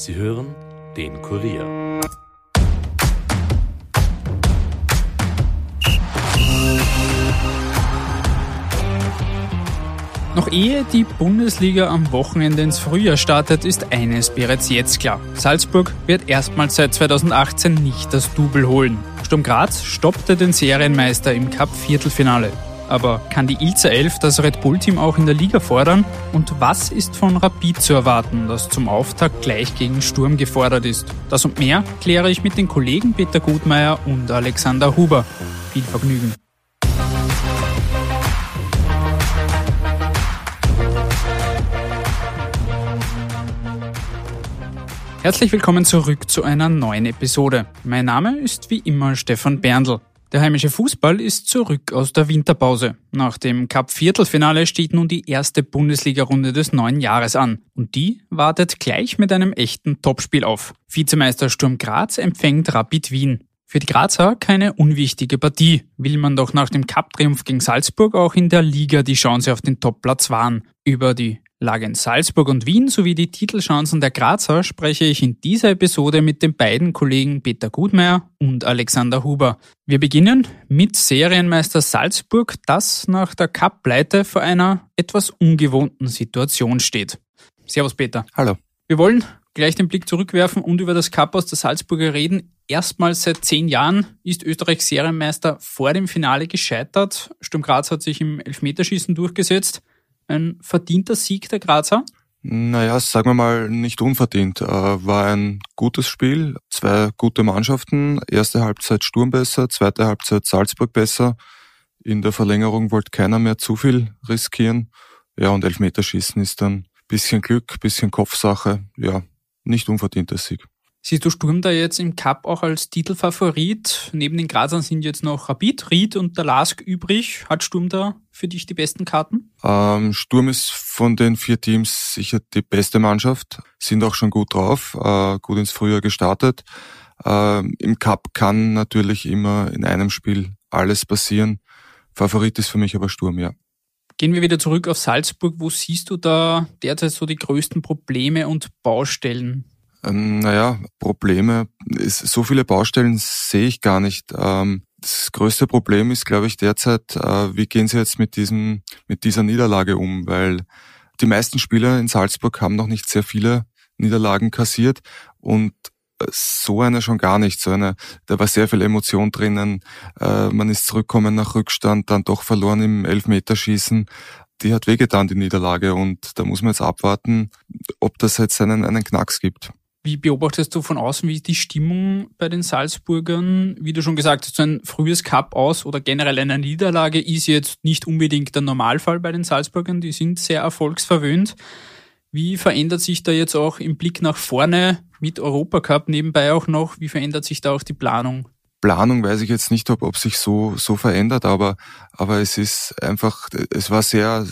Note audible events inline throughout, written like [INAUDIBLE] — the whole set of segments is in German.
Sie hören den Kurier. Noch ehe die Bundesliga am Wochenende ins Frühjahr startet, ist eines bereits jetzt klar. Salzburg wird erstmals seit 2018 nicht das Double holen. Sturm Graz stoppte den Serienmeister im Cup-Viertelfinale. Aber kann die Ilzer 11 das Red Bull-Team auch in der Liga fordern? Und was ist von Rapid zu erwarten, das zum Auftakt gleich gegen Sturm gefordert ist? Das und mehr kläre ich mit den Kollegen Peter Gutmeier und Alexander Huber. Viel Vergnügen. Herzlich willkommen zurück zu einer neuen Episode. Mein Name ist wie immer Stefan Berndl. Der heimische Fußball ist zurück aus der Winterpause. Nach dem Cup-Viertelfinale steht nun die erste Bundesliga-Runde des neuen Jahres an. Und die wartet gleich mit einem echten Topspiel auf. Vizemeister Sturm Graz empfängt Rapid Wien. Für die Grazer keine unwichtige Partie, will man doch nach dem Cup-Triumph gegen Salzburg auch in der Liga die Chance auf den Topplatz wahren. Über die Lage in Salzburg und Wien sowie die Titelchancen der Grazer spreche ich in dieser Episode mit den beiden Kollegen Peter Gutmeier und Alexander Huber. Wir beginnen mit Serienmeister Salzburg, das nach der Cup-Pleite vor einer etwas ungewohnten Situation steht. Servus Peter. Hallo. Wir wollen gleich den Blick zurückwerfen und über das Cup aus der Salzburger reden. Erstmals seit zehn Jahren ist Österreich Serienmeister vor dem Finale gescheitert. Sturm Graz hat sich im Elfmeterschießen durchgesetzt ein verdienter Sieg der Grazer? Naja, sagen wir mal nicht unverdient. Äh, war ein gutes Spiel, zwei gute Mannschaften. Erste Halbzeit Sturm besser, zweite Halbzeit Salzburg besser. In der Verlängerung wollte keiner mehr zu viel riskieren. Ja, und Elfmeterschießen ist dann bisschen Glück, bisschen Kopfsache. Ja, nicht unverdienter Sieg. Siehst du Sturm da jetzt im Cup auch als Titelfavorit? Neben den Grazern sind jetzt noch Rapid, Ried und der Lask übrig. Hat Sturm da für dich die besten Karten? Ähm, Sturm ist von den vier Teams sicher die beste Mannschaft, sind auch schon gut drauf, äh, gut ins Frühjahr gestartet. Äh, Im Cup kann natürlich immer in einem Spiel alles passieren. Favorit ist für mich aber Sturm, ja. Gehen wir wieder zurück auf Salzburg. Wo siehst du da derzeit so die größten Probleme und Baustellen? Ähm, naja, Probleme, ist, so viele Baustellen sehe ich gar nicht. Ähm, das größte Problem ist, glaube ich, derzeit, äh, wie gehen Sie jetzt mit diesem, mit dieser Niederlage um? Weil die meisten Spieler in Salzburg haben noch nicht sehr viele Niederlagen kassiert und äh, so eine schon gar nicht. So eine, da war sehr viel Emotion drinnen. Äh, man ist zurückgekommen nach Rückstand, dann doch verloren im Elfmeterschießen. Die hat wehgetan, die Niederlage. Und da muss man jetzt abwarten, ob das jetzt einen, einen Knacks gibt. Wie beobachtest du von außen, wie ist die Stimmung bei den Salzburgern? Wie du schon gesagt hast, so ein frühes Cup aus oder generell eine Niederlage ist jetzt nicht unbedingt der Normalfall bei den Salzburgern. Die sind sehr erfolgsverwöhnt. Wie verändert sich da jetzt auch im Blick nach vorne mit Europacup nebenbei auch noch? Wie verändert sich da auch die Planung? Planung weiß ich jetzt nicht, ob, ob sich so, so verändert, aber, aber es ist einfach, es war sehr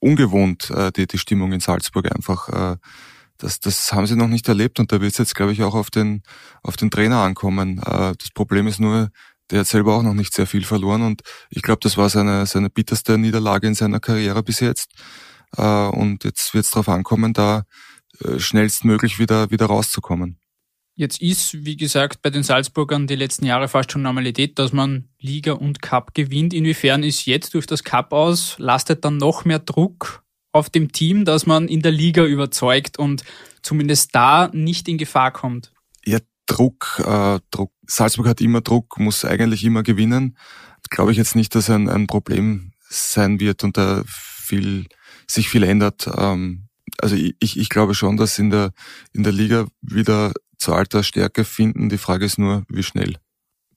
ungewohnt, äh, die, die Stimmung in Salzburg einfach äh, das, das haben sie noch nicht erlebt und da wird es jetzt, glaube ich, auch auf den, auf den Trainer ankommen. Äh, das Problem ist nur, der hat selber auch noch nicht sehr viel verloren und ich glaube, das war seine, seine bitterste Niederlage in seiner Karriere bis jetzt. Äh, und jetzt wird es darauf ankommen, da äh, schnellstmöglich wieder, wieder rauszukommen. Jetzt ist, wie gesagt, bei den Salzburgern die letzten Jahre fast schon Normalität, dass man Liga und Cup gewinnt. Inwiefern ist jetzt durch das Cup aus, lastet dann noch mehr Druck auf dem Team, dass man in der Liga überzeugt und zumindest da nicht in Gefahr kommt? Ja, Druck, äh, Druck. Salzburg hat immer Druck, muss eigentlich immer gewinnen. Glaube ich jetzt nicht, dass ein, ein Problem sein wird und da viel, sich viel ändert. Ähm, also ich, ich glaube schon, dass in der, in der Liga wieder zur alter Stärke finden. Die Frage ist nur, wie schnell.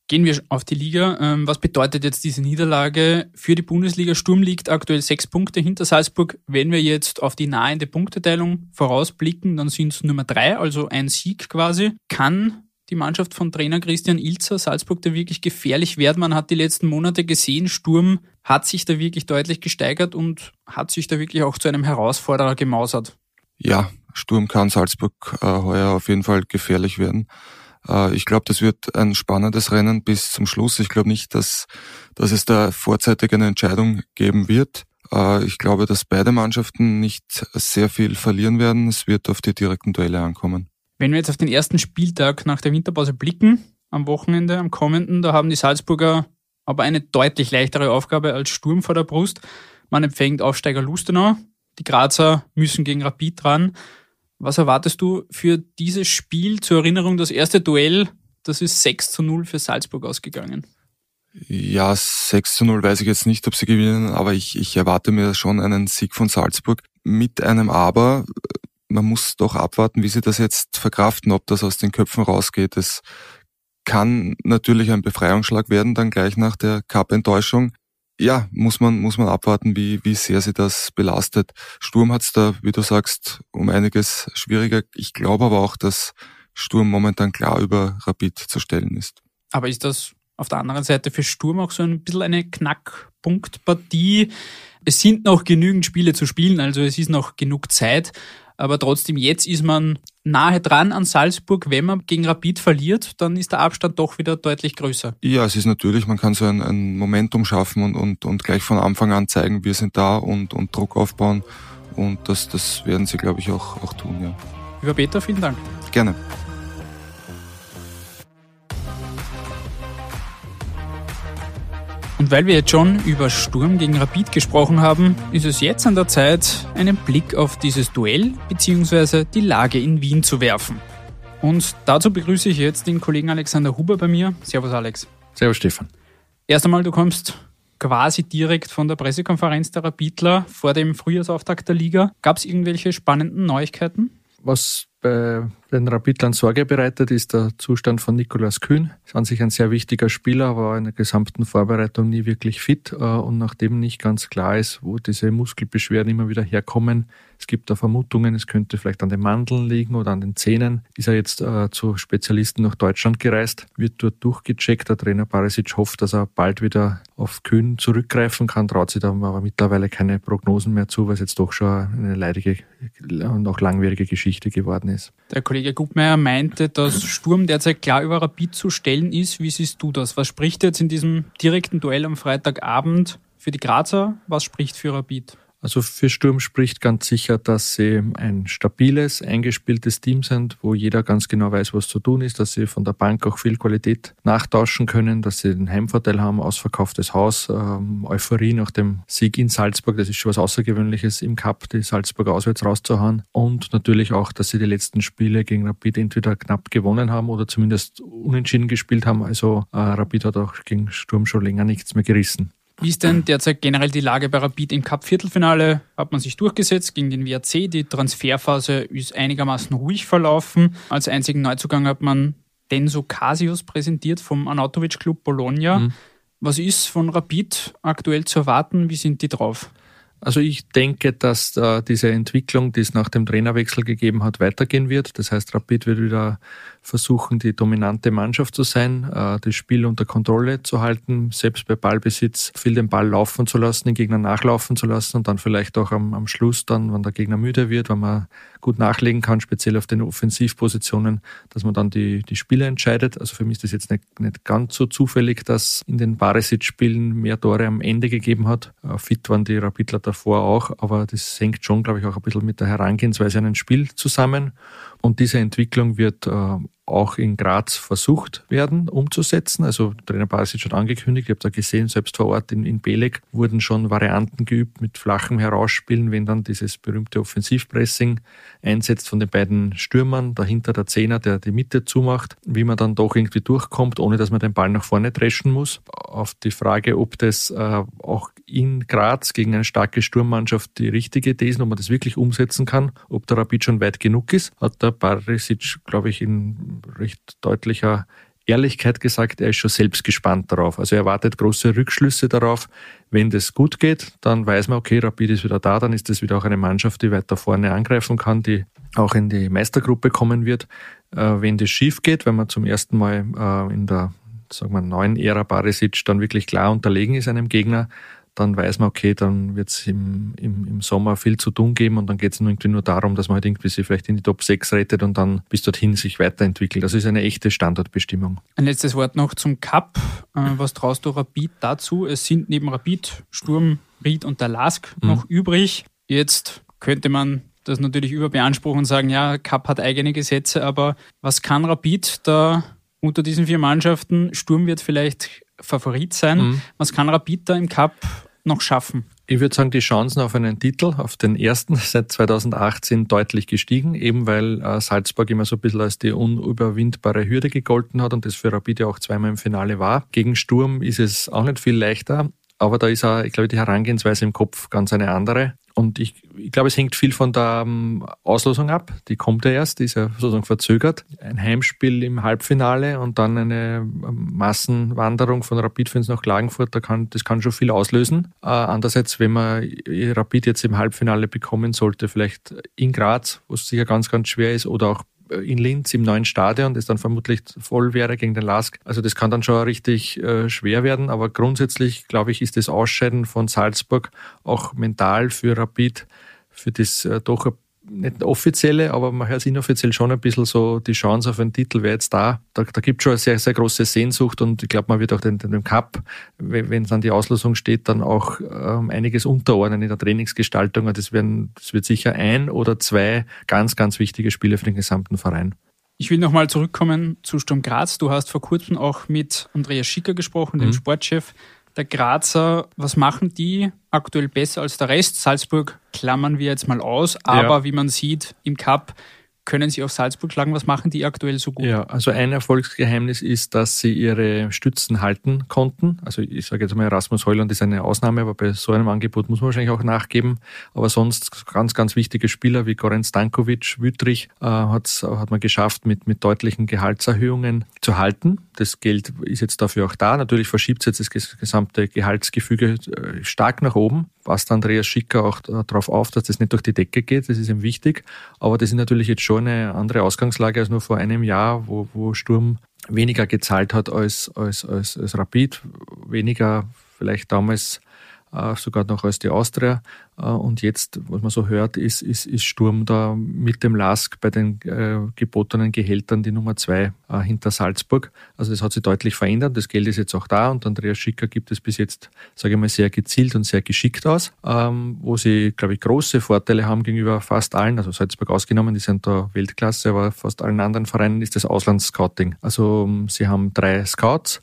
Gehen wir auf die Liga. Ähm, was bedeutet jetzt diese Niederlage für die Bundesliga? Sturm liegt aktuell sechs Punkte hinter Salzburg. Wenn wir jetzt auf die nahende Punkteteilung vorausblicken, dann sind es Nummer drei, also ein Sieg quasi. Kann die Mannschaft von Trainer Christian Ilzer Salzburg da wirklich gefährlich werden? Man hat die letzten Monate gesehen, Sturm hat sich da wirklich deutlich gesteigert und hat sich da wirklich auch zu einem Herausforderer gemausert. Ja, Sturm kann Salzburg äh, heuer auf jeden Fall gefährlich werden. Äh, ich glaube, das wird ein spannendes Rennen bis zum Schluss. Ich glaube nicht, dass, dass es da vorzeitig eine Entscheidung geben wird. Äh, ich glaube, dass beide Mannschaften nicht sehr viel verlieren werden. Es wird auf die direkten Duelle ankommen. Wenn wir jetzt auf den ersten Spieltag nach der Winterpause blicken, am Wochenende, am kommenden, da haben die Salzburger aber eine deutlich leichtere Aufgabe als Sturm vor der Brust. Man empfängt Aufsteiger Lustenau. Die Grazer müssen gegen Rapid dran. Was erwartest du für dieses Spiel? Zur Erinnerung, das erste Duell, das ist 6 zu 0 für Salzburg ausgegangen. Ja, 6 zu 0 weiß ich jetzt nicht, ob sie gewinnen, aber ich, ich erwarte mir schon einen Sieg von Salzburg mit einem Aber. Man muss doch abwarten, wie sie das jetzt verkraften, ob das aus den Köpfen rausgeht. Es kann natürlich ein Befreiungsschlag werden, dann gleich nach der Cup-Enttäuschung. Ja, muss man, muss man abwarten, wie, wie sehr sie das belastet. Sturm hat's da, wie du sagst, um einiges schwieriger. Ich glaube aber auch, dass Sturm momentan klar über Rapid zu stellen ist. Aber ist das auf der anderen Seite für Sturm auch so ein bisschen eine Knackpunktpartie. Es sind noch genügend Spiele zu spielen, also es ist noch genug Zeit. Aber trotzdem, jetzt ist man nahe dran an Salzburg. Wenn man gegen Rapid verliert, dann ist der Abstand doch wieder deutlich größer. Ja, es ist natürlich, man kann so ein, ein Momentum schaffen und, und, und gleich von Anfang an zeigen, wir sind da und, und Druck aufbauen. Und das, das werden sie, glaube ich, auch, auch tun, ja. Lieber Peter, vielen Dank. Gerne. Und weil wir jetzt schon über Sturm gegen Rapid gesprochen haben, ist es jetzt an der Zeit, einen Blick auf dieses Duell bzw. die Lage in Wien zu werfen. Und dazu begrüße ich jetzt den Kollegen Alexander Huber bei mir. Servus Alex. Servus Stefan. Erst einmal, du kommst quasi direkt von der Pressekonferenz der Rapidler vor dem Frühjahrsauftakt der Liga. Gab es irgendwelche spannenden Neuigkeiten? Was bei den Rapidlern Sorge bereitet, ist der Zustand von Nikolaus Kühn. Ist an sich ein sehr wichtiger Spieler, war in der gesamten Vorbereitung nie wirklich fit. Äh, und nachdem nicht ganz klar ist, wo diese Muskelbeschwerden immer wieder herkommen, es gibt da Vermutungen, es könnte vielleicht an den Mandeln liegen oder an den Zähnen. Ist er jetzt äh, zu Spezialisten nach Deutschland gereist, wird dort durchgecheckt. Der Trainer Barisic hofft, dass er bald wieder auf Kühn zurückgreifen kann, traut sich da aber mittlerweile keine Prognosen mehr zu, weil es jetzt doch schon eine leidige und auch langwierige Geschichte geworden ist. Der Kollege Gubmeier meinte, dass Sturm derzeit klar über Rapid zu stellen ist. Wie siehst du das? Was spricht jetzt in diesem direkten Duell am Freitagabend für die Grazer? Was spricht für Rapid? Also für Sturm spricht ganz sicher, dass sie ein stabiles, eingespieltes Team sind, wo jeder ganz genau weiß, was zu tun ist, dass sie von der Bank auch viel Qualität nachtauschen können, dass sie den Heimvorteil haben, ausverkauftes Haus, ähm, Euphorie nach dem Sieg in Salzburg, das ist schon was Außergewöhnliches im Cup, die Salzburg auswärts rauszuhauen und natürlich auch, dass sie die letzten Spiele gegen Rapid entweder knapp gewonnen haben oder zumindest unentschieden gespielt haben. Also äh, Rapid hat auch gegen Sturm schon länger nichts mehr gerissen. Wie ist denn derzeit generell die Lage bei Rapid im Cup-Viertelfinale? Hat man sich durchgesetzt gegen den WRC? Die Transferphase ist einigermaßen ruhig verlaufen. Als einzigen Neuzugang hat man Denso Casius präsentiert vom Anatovic Club Bologna. Mhm. Was ist von Rapid aktuell zu erwarten? Wie sind die drauf? Also ich denke, dass äh, diese Entwicklung, die es nach dem Trainerwechsel gegeben hat, weitergehen wird. Das heißt, Rapid wird wieder versuchen, die dominante Mannschaft zu sein, äh, das Spiel unter Kontrolle zu halten, selbst bei Ballbesitz viel den Ball laufen zu lassen, den Gegner nachlaufen zu lassen und dann vielleicht auch am, am Schluss dann, wenn der Gegner müde wird, wenn man gut nachlegen kann, speziell auf den Offensivpositionen, dass man dann die, die Spiele entscheidet. Also für mich ist das jetzt nicht, nicht ganz so zufällig, dass in den Barisic-Spielen mehr Tore am Ende gegeben hat. Äh, fit waren die Rapidler davor auch, aber das hängt schon, glaube ich, auch ein bisschen mit der Herangehensweise an ein Spiel zusammen. Und diese Entwicklung wird äh, auch in Graz versucht werden umzusetzen. Also Trainer Basic hat angekündigt, ich habe da gesehen, selbst vor Ort in, in Belek wurden schon Varianten geübt mit flachem Herausspielen, wenn dann dieses berühmte Offensivpressing einsetzt von den beiden Stürmern, dahinter der Zehner, der die Mitte zumacht, wie man dann doch irgendwie durchkommt, ohne dass man den Ball nach vorne dreschen muss. Auf die Frage, ob das äh, auch in Graz gegen eine starke Sturmmannschaft die richtige Idee ist, ob man das wirklich umsetzen kann, ob der Rapid schon weit genug ist, hat der Barisic, glaube ich, in recht deutlicher Ehrlichkeit gesagt, er ist schon selbst gespannt darauf. Also er erwartet große Rückschlüsse darauf. Wenn das gut geht, dann weiß man, okay, Rapid ist wieder da, dann ist das wieder auch eine Mannschaft, die weiter vorne angreifen kann, die auch in die Meistergruppe kommen wird. Äh, wenn das schief geht, wenn man zum ersten Mal äh, in der sagen wir, neuen Ära Barisic dann wirklich klar unterlegen ist einem Gegner, dann weiß man, okay, dann wird es im, im, im Sommer viel zu tun geben und dann geht es irgendwie nur darum, dass man halt irgendwie sich vielleicht in die Top 6 rettet und dann bis dorthin sich weiterentwickelt. Das ist eine echte Standortbestimmung. Ein letztes Wort noch zum Cup. Äh, was traust du Rapid dazu? Es sind neben Rapid Sturm, Ried und der Lask mhm. noch übrig. Jetzt könnte man das natürlich überbeanspruchen und sagen, ja, Cup hat eigene Gesetze, aber was kann Rapid da unter diesen vier Mannschaften? Sturm wird vielleicht Favorit sein. Mhm. Was kann Rapid da im Cup noch schaffen? Ich würde sagen, die Chancen auf einen Titel, auf den ersten [LAUGHS] seit 2018 deutlich gestiegen, eben weil äh, Salzburg immer so ein bisschen als die unüberwindbare Hürde gegolten hat und das für Rapid ja auch zweimal im Finale war. Gegen Sturm ist es auch nicht viel leichter. Aber da ist auch, ich glaube, die Herangehensweise im Kopf ganz eine andere. Und ich, ich glaube, es hängt viel von der ähm, Auslosung ab. Die kommt ja erst, die ist ja sozusagen verzögert. Ein Heimspiel im Halbfinale und dann eine ähm, Massenwanderung von Rapid-Fans nach Klagenfurt, da kann, das kann schon viel auslösen. Äh, andererseits, wenn man Rapid jetzt im Halbfinale bekommen sollte, vielleicht in Graz, wo es sicher ganz, ganz schwer ist, oder auch in Linz im neuen Stadion, das dann vermutlich voll wäre gegen den Lask. Also das kann dann schon richtig äh, schwer werden, aber grundsätzlich, glaube ich, ist das Ausscheiden von Salzburg auch mental für Rapid, für das äh, doch nicht offizielle, aber man hört inoffiziell schon ein bisschen so, die Chance auf einen Titel wäre jetzt da. Da, da gibt es schon eine sehr, sehr große Sehnsucht und ich glaube, man wird auch den, den Cup, wenn, wenn dann die Auslosung steht, dann auch ähm, einiges unterordnen in der Trainingsgestaltung. Das, werden, das wird sicher ein oder zwei ganz, ganz wichtige Spiele für den gesamten Verein. Ich will nochmal zurückkommen zu Sturm Graz. Du hast vor kurzem auch mit Andreas Schicker gesprochen, dem mhm. Sportchef der Grazer, was machen die aktuell besser als der Rest? Salzburg klammern wir jetzt mal aus, aber ja. wie man sieht im Cup können Sie auf Salzburg schlagen? Was machen die aktuell so gut? Ja, also ein Erfolgsgeheimnis ist, dass sie ihre Stützen halten konnten. Also ich sage jetzt mal, Erasmus Heuland ist eine Ausnahme, aber bei so einem Angebot muss man wahrscheinlich auch nachgeben. Aber sonst ganz, ganz wichtige Spieler wie Goran Stankovic, Wüttrich, äh, hat man geschafft, mit, mit deutlichen Gehaltserhöhungen zu halten. Das Geld ist jetzt dafür auch da. Natürlich verschiebt es jetzt das gesamte Gehaltsgefüge äh, stark nach oben. Passt Andreas Schicker auch darauf auf, dass das nicht durch die Decke geht. Das ist ihm wichtig. Aber das ist natürlich jetzt schon eine andere Ausgangslage als nur vor einem Jahr, wo, wo Sturm weniger gezahlt hat als, als, als, als Rapid, weniger vielleicht damals sogar noch als die Austria. Äh, und jetzt, was man so hört, ist, ist, ist Sturm da mit dem Lask bei den äh, gebotenen Gehältern die Nummer zwei äh, hinter Salzburg. Also das hat sich deutlich verändert. Das Geld ist jetzt auch da und Andreas Schicker gibt es bis jetzt, sage ich mal, sehr gezielt und sehr geschickt aus, ähm, wo sie, glaube ich, große Vorteile haben gegenüber fast allen, also Salzburg ausgenommen, die sind da Weltklasse, aber fast allen anderen Vereinen ist das Auslandsscouting. Also ähm, sie haben drei Scouts,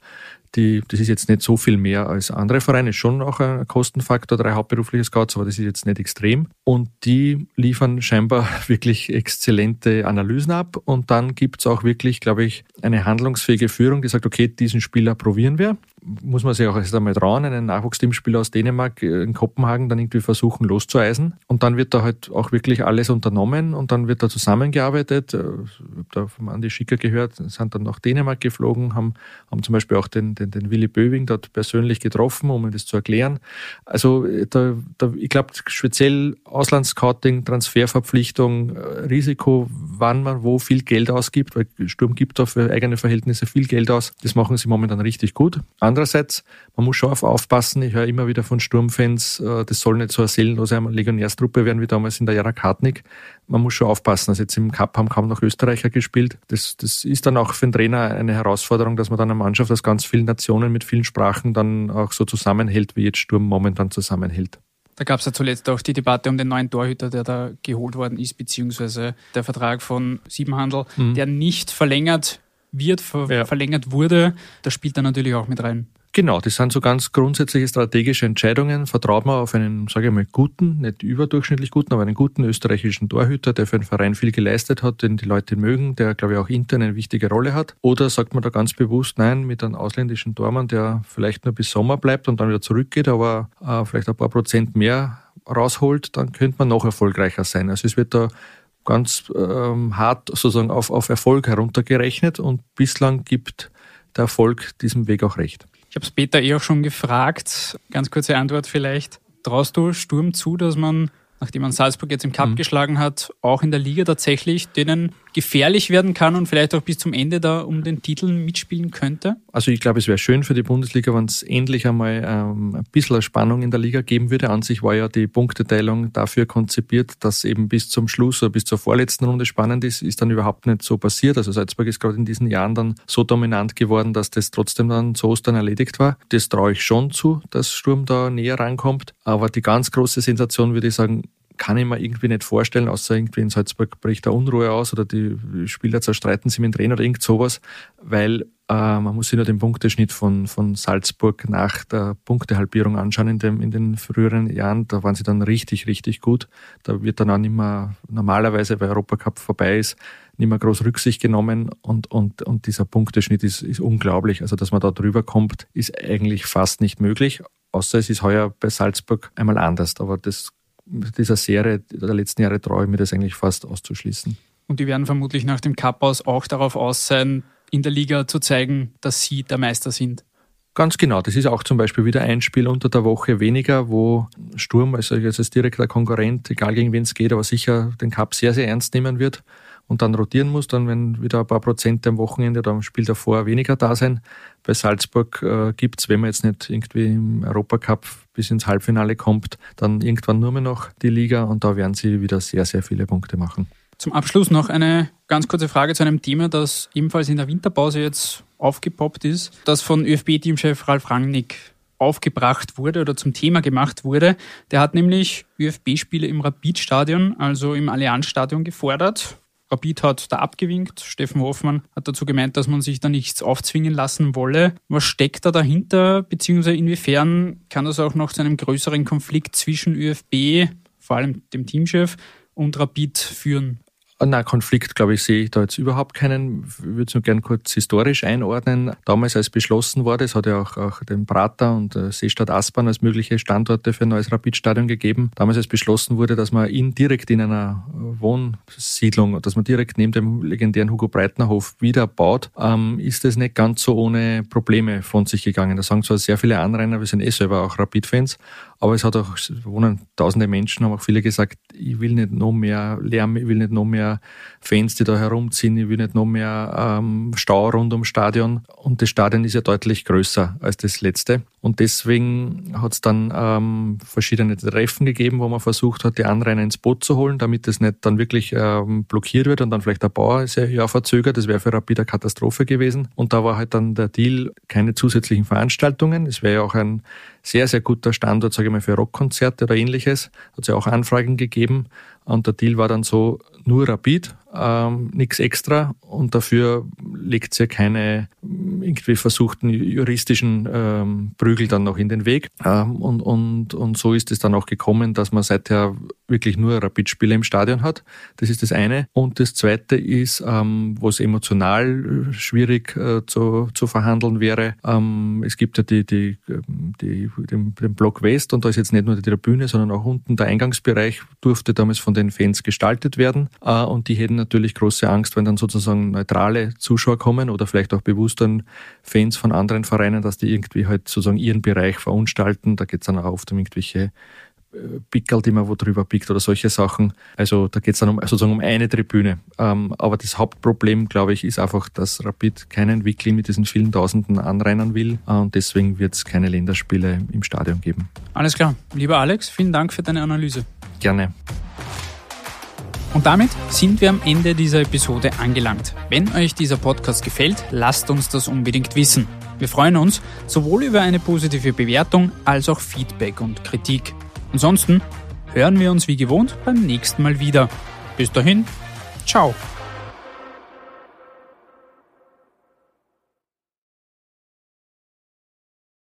die, das ist jetzt nicht so viel mehr als andere Vereine, schon auch ein Kostenfaktor, drei hauptberufliche Scouts, aber das ist jetzt nicht extrem. Und die liefern scheinbar [LAUGHS] wirklich exzellente Analysen ab. Und dann gibt's auch wirklich, glaube ich, eine handlungsfähige Führung, die sagt, okay, diesen Spieler probieren wir muss man sich auch erst einmal trauen, einen Nachwuchsteamspieler aus Dänemark äh, in Kopenhagen dann irgendwie versuchen loszueisen. Und dann wird da halt auch wirklich alles unternommen und dann wird da zusammengearbeitet. Äh, ich habe da vom Andi Schicker gehört, sind dann nach Dänemark geflogen, haben, haben zum Beispiel auch den, den, den Willy Böwing dort persönlich getroffen, um ihm das zu erklären. Also äh, da, da, ich glaube, speziell Auslandsscouting, Transferverpflichtung, Risiko, wann man wo viel Geld ausgibt, weil Sturm gibt da für eigene Verhältnisse viel Geld aus. Das machen sie momentan richtig gut. Andererseits, man muss schon aufpassen, ich höre immer wieder von Sturmfans, äh, das soll nicht so eine seelenlose Legionärstruppe werden wie damals in der Jara Kartnik. Man muss schon aufpassen. Also jetzt im Cup haben kaum noch Österreicher gespielt. Das, das ist dann auch für den Trainer eine Herausforderung, dass man dann eine Mannschaft aus ganz vielen Nationen mit vielen Sprachen dann auch so zusammenhält, wie jetzt Sturm momentan zusammenhält. Da gab es ja zuletzt auch die Debatte um den neuen Torhüter, der da geholt worden ist, beziehungsweise der Vertrag von Siebenhandel, mhm. der nicht verlängert wird, ver ja. verlängert wurde, das spielt da natürlich auch mit rein. Genau, das sind so ganz grundsätzliche strategische Entscheidungen. Vertraut man auf einen, sage ich mal, guten, nicht überdurchschnittlich guten, aber einen guten österreichischen Torhüter, der für den Verein viel geleistet hat, den die Leute mögen, der, glaube ich, auch intern eine wichtige Rolle hat? Oder sagt man da ganz bewusst, nein, mit einem ausländischen Tormann, der vielleicht nur bis Sommer bleibt und dann wieder zurückgeht, aber äh, vielleicht ein paar Prozent mehr rausholt, dann könnte man noch erfolgreicher sein. Also es wird da ganz ähm, hart sozusagen auf, auf Erfolg heruntergerechnet und bislang gibt der Erfolg diesem Weg auch recht. Ich habe es Peter eh auch schon gefragt. Ganz kurze Antwort vielleicht. Traust du Sturm zu, dass man, nachdem man Salzburg jetzt im Cup mhm. geschlagen hat, auch in der Liga tatsächlich denen gefährlich werden kann und vielleicht auch bis zum Ende da um den Titel mitspielen könnte? Also ich glaube, es wäre schön für die Bundesliga, wenn es endlich einmal ähm, ein bisschen Spannung in der Liga geben würde. An sich war ja die Punkteteilung dafür konzipiert, dass eben bis zum Schluss oder bis zur vorletzten Runde spannend ist, ist dann überhaupt nicht so passiert. Also Salzburg ist gerade in diesen Jahren dann so dominant geworden, dass das trotzdem dann zu Ostern erledigt war. Das traue ich schon zu, dass Sturm da näher rankommt. Aber die ganz große Sensation würde ich sagen, kann ich mir irgendwie nicht vorstellen, außer irgendwie in Salzburg bricht da Unruhe aus oder die Spieler zerstreiten sich mit dem Trainer oder irgend sowas, weil äh, man muss sich nur den Punkteschnitt von, von Salzburg nach der Punktehalbierung anschauen in, dem, in den früheren Jahren. Da waren sie dann richtig, richtig gut. Da wird dann auch nicht mehr normalerweise, weil Europacup vorbei ist, nicht mehr groß Rücksicht genommen und, und, und dieser Punkteschnitt ist, ist unglaublich. Also, dass man da drüber kommt, ist eigentlich fast nicht möglich, außer es ist heuer bei Salzburg einmal anders. Aber das, dieser Serie der letzten Jahre traue ich mir das eigentlich fast auszuschließen. Und die werden vermutlich nach dem Cup aus auch darauf aus sein, in der Liga zu zeigen, dass sie der Meister sind. Ganz genau. Das ist auch zum Beispiel wieder ein Spiel unter der Woche weniger, wo Sturm, also jetzt als direkter Konkurrent, egal gegen wen es geht, aber sicher den Cup sehr, sehr ernst nehmen wird und dann rotieren muss, dann wenn wieder ein paar Prozente am Wochenende oder am Spiel davor weniger da sein. Bei Salzburg äh, es, wenn man jetzt nicht irgendwie im Europacup bis ins Halbfinale kommt, dann irgendwann nur mehr noch die Liga und da werden sie wieder sehr, sehr viele Punkte machen. Zum Abschluss noch eine ganz kurze Frage zu einem Thema, das ebenfalls in der Winterpause jetzt aufgepoppt ist, das von ÖFB-Teamchef Ralf Rangnick aufgebracht wurde oder zum Thema gemacht wurde. Der hat nämlich ÖFB-Spiele im Rapid-Stadion, also im Allianz-Stadion gefordert Rapid hat da abgewinkt. Steffen Hoffmann hat dazu gemeint, dass man sich da nichts aufzwingen lassen wolle. Was steckt da dahinter, beziehungsweise inwiefern kann das auch noch zu einem größeren Konflikt zwischen ÖFB, vor allem dem Teamchef, und Rapid führen? Na, Konflikt, glaube ich, sehe ich da jetzt überhaupt keinen. Ich würde es nur gerne kurz historisch einordnen. Damals, als beschlossen wurde, es hat ja auch, auch den Prater und äh, Seestadt Aspern als mögliche Standorte für ein neues Rapidstadion gegeben. Damals, als beschlossen wurde, dass man ihn direkt in einer Wohnsiedlung, dass man direkt neben dem legendären Hugo Breitner Hof wieder baut, ähm, ist das nicht ganz so ohne Probleme von sich gegangen. Da sagen zwar sehr viele Anrainer, wir sind eh selber auch Rapid-Fans, aber es hat auch, wohnen tausende Menschen, haben auch viele gesagt, ich will nicht noch mehr Lärm, ich will nicht noch mehr Fans, die da herumziehen, ich will nicht noch mehr ähm, Stau rund ums Stadion. Und das Stadion ist ja deutlich größer als das letzte. Und deswegen hat es dann ähm, verschiedene Treffen gegeben, wo man versucht hat, die Anrainer ins Boot zu holen, damit das nicht dann wirklich ähm, blockiert wird und dann vielleicht der Bauer ist ja verzögert. Das wäre für Rapid eine Katastrophe gewesen. Und da war halt dann der Deal, keine zusätzlichen Veranstaltungen. Es wäre ja auch ein sehr, sehr guter Standort, sage ich mal, für Rockkonzerte oder ähnliches. Hat es ja auch Anfragen gegeben. Und der Deal war dann so, nur Rapid, ähm, nichts extra und dafür legt sie keine irgendwie versuchten juristischen ähm, Prügel dann noch in den Weg. Ähm, und, und, und so ist es dann auch gekommen, dass man seither wirklich nur Rapid-Spiele im Stadion hat. Das ist das eine. Und das zweite ist, ähm, was emotional schwierig äh, zu, zu verhandeln wäre. Ähm, es gibt ja die, die, die, den, den Block West und da ist jetzt nicht nur die Tribüne, sondern auch unten der Eingangsbereich durfte damals von den Fans gestaltet werden. Äh, und die hätten natürlich große Angst, wenn dann sozusagen neutrale Zuschauer kommen oder vielleicht auch bewusst dann Fans von anderen Vereinen, dass die irgendwie halt sozusagen ihren Bereich verunstalten. Da geht es dann auch oft um irgendwelche äh, Pickel, die man wo drüber pickt oder solche Sachen. Also da geht es dann um, sozusagen um eine Tribüne. Ähm, aber das Hauptproblem, glaube ich, ist einfach, dass Rapid keinen Weekly mit diesen vielen Tausenden anrennen will äh, und deswegen wird es keine Länderspiele im Stadion geben. Alles klar. Lieber Alex, vielen Dank für deine Analyse. Gerne. Und damit sind wir am Ende dieser Episode angelangt. Wenn euch dieser Podcast gefällt, lasst uns das unbedingt wissen. Wir freuen uns sowohl über eine positive Bewertung als auch Feedback und Kritik. Ansonsten hören wir uns wie gewohnt beim nächsten Mal wieder. Bis dahin, ciao.